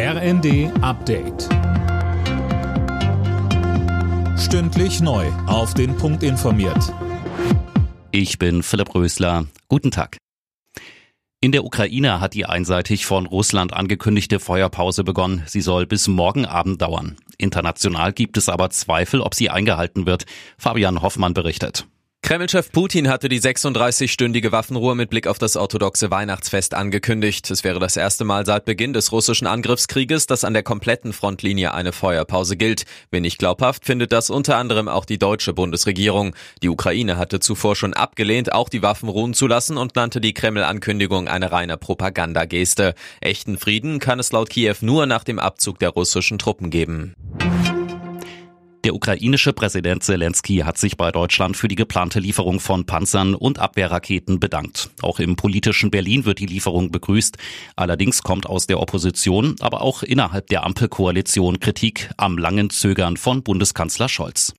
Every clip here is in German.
RND Update. Stündlich neu. Auf den Punkt informiert. Ich bin Philipp Rösler. Guten Tag. In der Ukraine hat die einseitig von Russland angekündigte Feuerpause begonnen. Sie soll bis morgen Abend dauern. International gibt es aber Zweifel, ob sie eingehalten wird. Fabian Hoffmann berichtet. Kremlchef Putin hatte die 36-stündige Waffenruhe mit Blick auf das orthodoxe Weihnachtsfest angekündigt. Es wäre das erste Mal seit Beginn des russischen Angriffskrieges, dass an der kompletten Frontlinie eine Feuerpause gilt. Wenig glaubhaft findet das unter anderem auch die deutsche Bundesregierung. Die Ukraine hatte zuvor schon abgelehnt, auch die Waffen ruhen zu lassen und nannte die Kreml-Ankündigung eine reine Propagandageste. Echten Frieden kann es laut Kiew nur nach dem Abzug der russischen Truppen geben. Der ukrainische Präsident Zelensky hat sich bei Deutschland für die geplante Lieferung von Panzern und Abwehrraketen bedankt. Auch im politischen Berlin wird die Lieferung begrüßt. Allerdings kommt aus der Opposition, aber auch innerhalb der Ampelkoalition Kritik am langen Zögern von Bundeskanzler Scholz.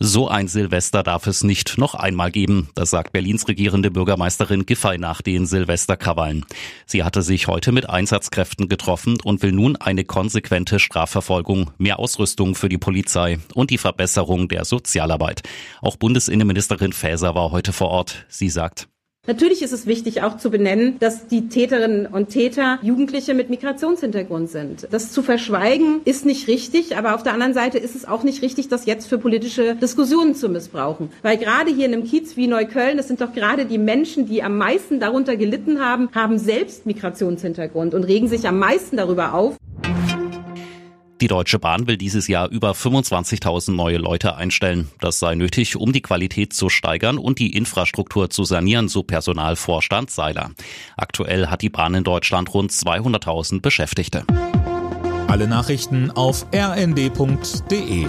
So ein Silvester darf es nicht noch einmal geben, das sagt Berlins regierende Bürgermeisterin Giffey nach den Silvesterkrawallen. Sie hatte sich heute mit Einsatzkräften getroffen und will nun eine konsequente Strafverfolgung, mehr Ausrüstung für die Polizei und die Verbesserung der Sozialarbeit. Auch Bundesinnenministerin Faeser war heute vor Ort. Sie sagt, Natürlich ist es wichtig auch zu benennen, dass die Täterinnen und Täter Jugendliche mit Migrationshintergrund sind. Das zu verschweigen ist nicht richtig, aber auf der anderen Seite ist es auch nicht richtig, das jetzt für politische Diskussionen zu missbrauchen. Weil gerade hier in einem Kiez wie Neukölln, das sind doch gerade die Menschen, die am meisten darunter gelitten haben, haben selbst Migrationshintergrund und regen sich am meisten darüber auf. Die Deutsche Bahn will dieses Jahr über 25.000 neue Leute einstellen. Das sei nötig, um die Qualität zu steigern und die Infrastruktur zu sanieren, so Personalvorstand Seiler. Aktuell hat die Bahn in Deutschland rund 200.000 Beschäftigte. Alle Nachrichten auf rnd.de